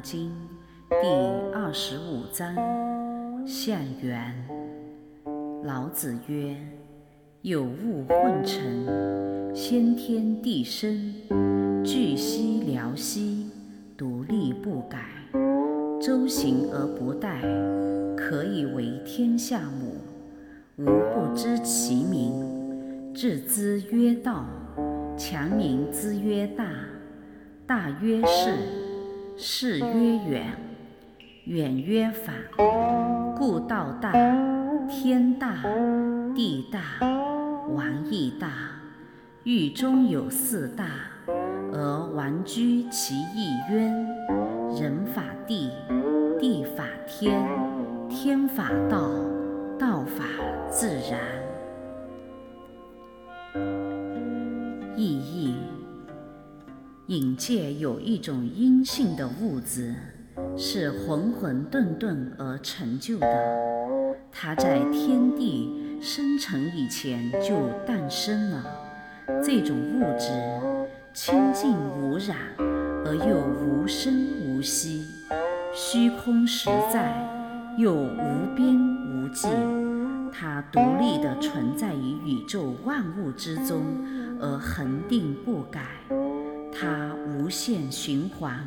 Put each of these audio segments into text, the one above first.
经》第二十五章：象源。老子曰：“有物混成，先天地生，巨兮辽兮，独立不改，周行而不殆，可以为天下母。吾不知其名，致之曰道。强名之曰大。”大曰是，是曰远，远曰反。故道大，天大，地大，王亦大。狱中有四大，而王居其一渊。人法地，地法天，天法道，道法自然。意义。引界有一种阴性的物质，是混混沌沌而成就的。它在天地生成以前就诞生了。这种物质清净无染，而又无声无息，虚空实在，又无边无际。它独立地存在于宇宙万物之中，而恒定不改。它无限循环，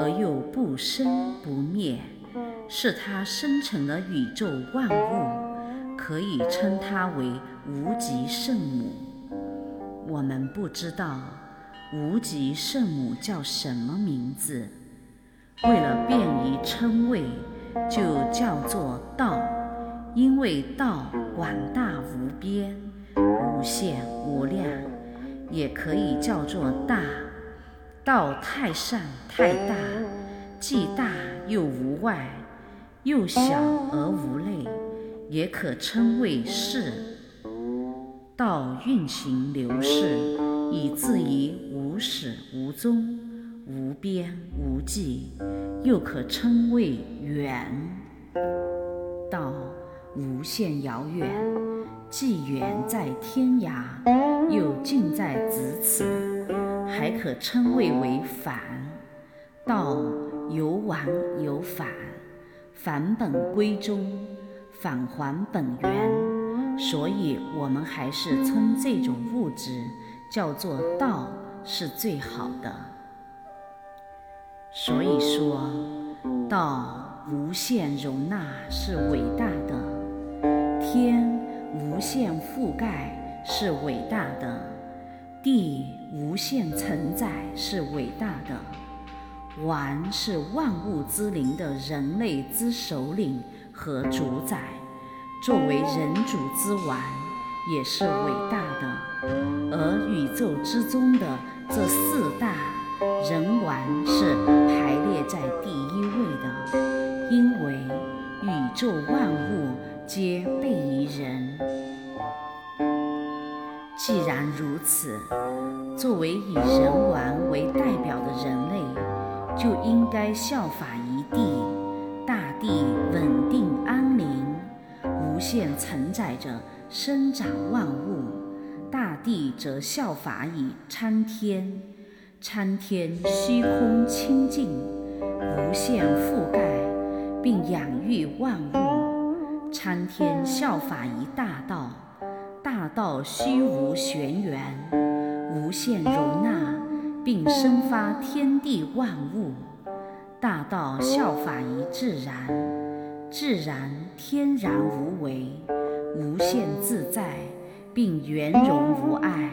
而又不生不灭，是它生成了宇宙万物，可以称它为无极圣母。我们不知道无极圣母叫什么名字，为了便于称谓，就叫做道，因为道广大无边、无限无量，也可以叫做大。道太善太大，既大又无外，又小而无内，也可称为世。道运行流逝，以至于无始无终、无边无际，又可称为远。道无限遥远，既远在天涯，又近在咫尺。还可称谓为返，道有往有返，返本归宗，返还本源，所以我们还是称这种物质叫做道是最好的。所以说，道无限容纳是伟大的，天无限覆盖是伟大的。地无限承载是伟大的，王是万物之灵的人类之首领和主宰，作为人主之王也是伟大的。而宇宙之中的这四大人王是排列在第一位的，因为宇宙万物皆备于人。既然如此，作为以人王为代表的人类，就应该效法一地，大地稳定安宁，无限承载着生长万物；大地则效法以参天，参天虚空清净，无限覆盖并养育万物；参天效法以大道。大道虚无玄元，无限容纳，并生发天地万物。大道效法于自然，自然天然无为，无限自在，并圆融无碍。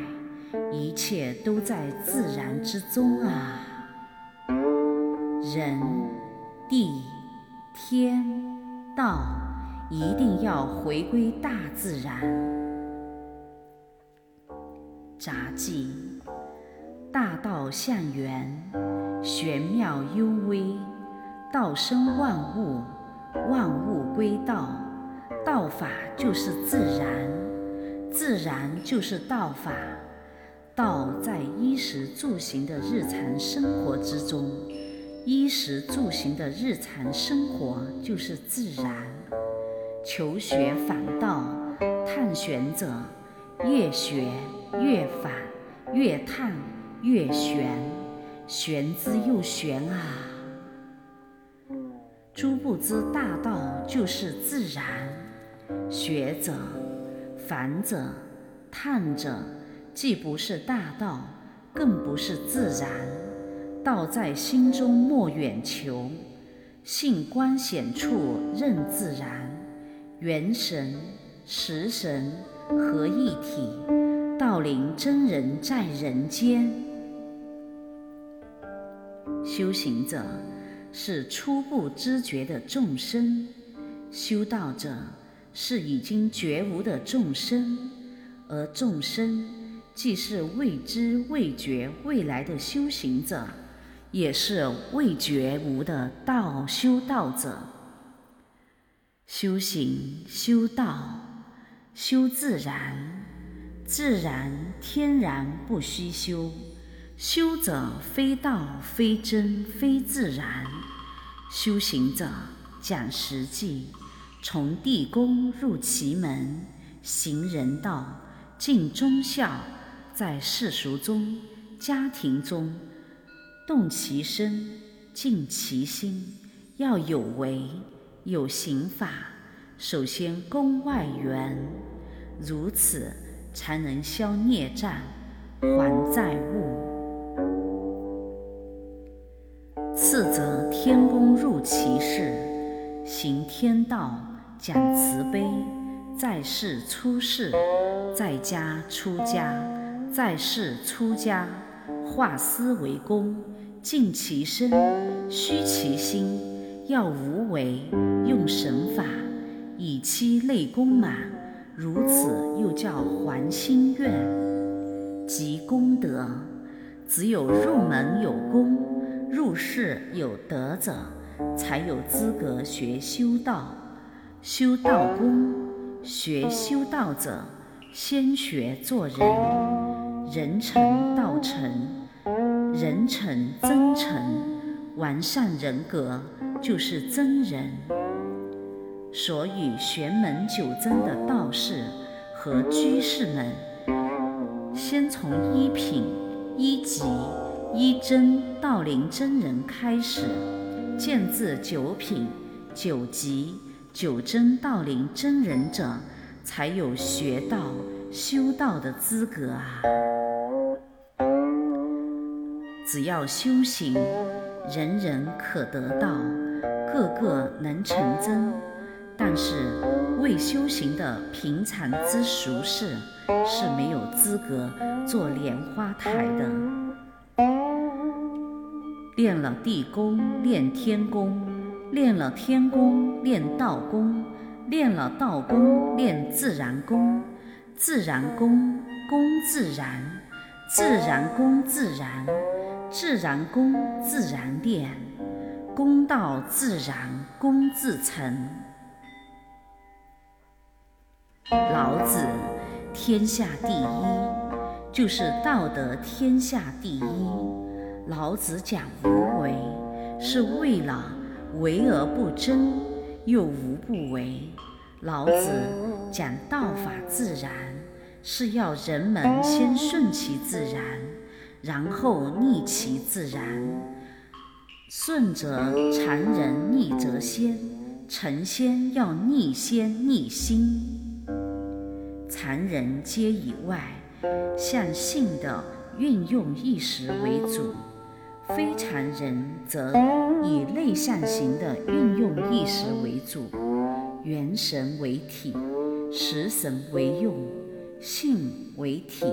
一切都在自然之中啊！人、地、天、道，一定要回归大自然。杂技：大道向源，玄妙幽微，道生万物，万物归道，道法就是自然，自然就是道法。道在衣食住行的日常生活之中，衣食住行的日常生活就是自然。求学访道，探寻者越学。越反越探越玄，玄之又玄啊！诸不知大道就是自然。学者、凡者、探者，既不是大道，更不是自然。道在心中，莫远求。性观显处，任自然。元神、识神合一体，道灵真人在人间。修行者是初步知觉的众生，修道者是已经觉悟的众生，而众生既是未知未觉未来的修行者。也是未觉悟的道修道者，修行修道修自然，自然天然不虚修。修者非道非真非自然，修行者讲实际，从地宫入奇门，行人道，尽忠孝，在世俗中、家庭中。动其身，静其心，要有为，有行法。首先宫外缘，如此才能消孽障，还债务。次则天公入其事，行天道，讲慈悲，在世出世，在家出家，在世出家，化思为功。静其身，虚其心，要无为，用神法，以期内功满。如此又叫还心愿，即功德。只有入门有功，入世有德者，才有资格学修道。修道功，学修道者，先学做人，人成道成。人成真成，完善人格就是真人。所以玄门九真的道士和居士们，先从一品、一级、一真道灵真人开始，渐至九品、九级、九真道灵真人者，才有学道、修道的资格啊。只要修行，人人可得道，个个能成真。但是未修行的平常之俗士是没有资格做莲花台的。练了地功，练天功；练了天功，练道功；练了道功，练自然功。自然功，功自然；自然功，自然。自然功自然练，功道自然功自成。老子天下第一，就是道德天下第一。老子讲无为，是为了为而不争，又无不为。老子讲道法自然，是要人们先顺其自然。然后逆其自然，顺则常人，逆则仙。成仙要逆仙逆心，常人皆以外向性的运用意识为主，非常人则以内向型的运用意识为主。元神为体，识神为用，性为体，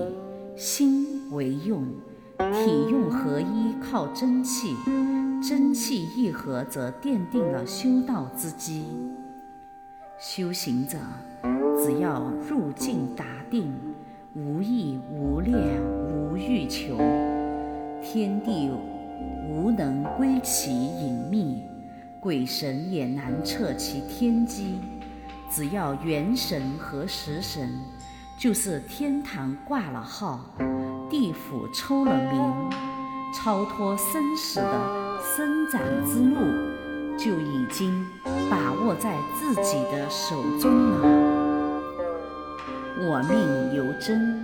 心为用。体用合一，靠真气；真气一合，则奠定了修道之基。修行者只要入境达定，无意无恋无欲求，天地无能归其隐秘，鬼神也难测其天机。只要元神和食神，就是天堂挂了号。地府抽了名，超脱生死的生长之路就已经把握在自己的手中了。我命由真，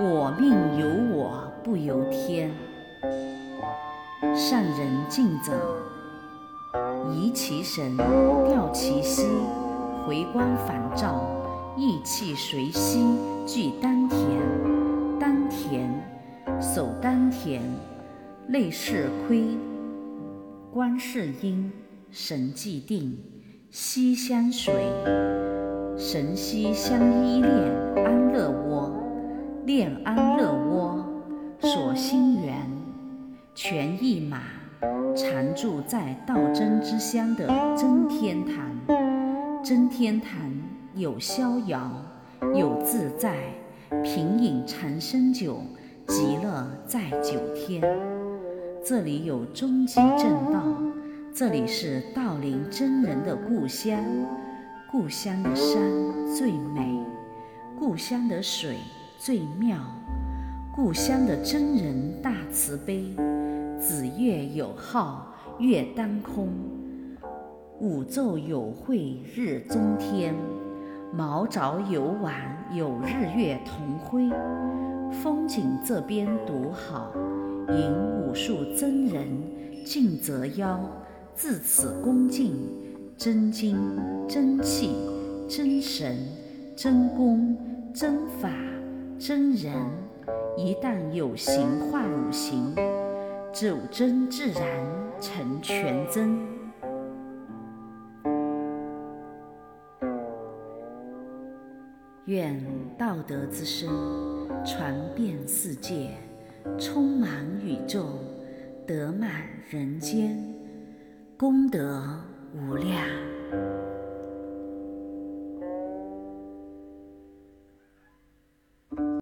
我命由我不由天。善人敬者，移其神，调其息，回光返照，意气随息，聚丹田。丹田，守丹田，内视亏，观世音，神既定，息相随，神息相依恋，安乐窝，恋安乐窝，锁心源，泉一马。常住在道真之乡的真天坛，真天坛有逍遥，有自在，品饮长生酒，极乐在九天。这里有终极正道，这里是道林真人的故乡。故乡的山最美，故乡的水最妙，故乡的真人大慈悲。子月有号，月当空；五昼有会，日中天；毛早有晚，有日月同辉。风景这边独好，迎武术真人敬则邀，自此恭敬真经真气真神真功真法真人。一旦有形化五行。九真自然成全真，愿道德之声传遍世界，充满宇宙，德满人间，功德无量。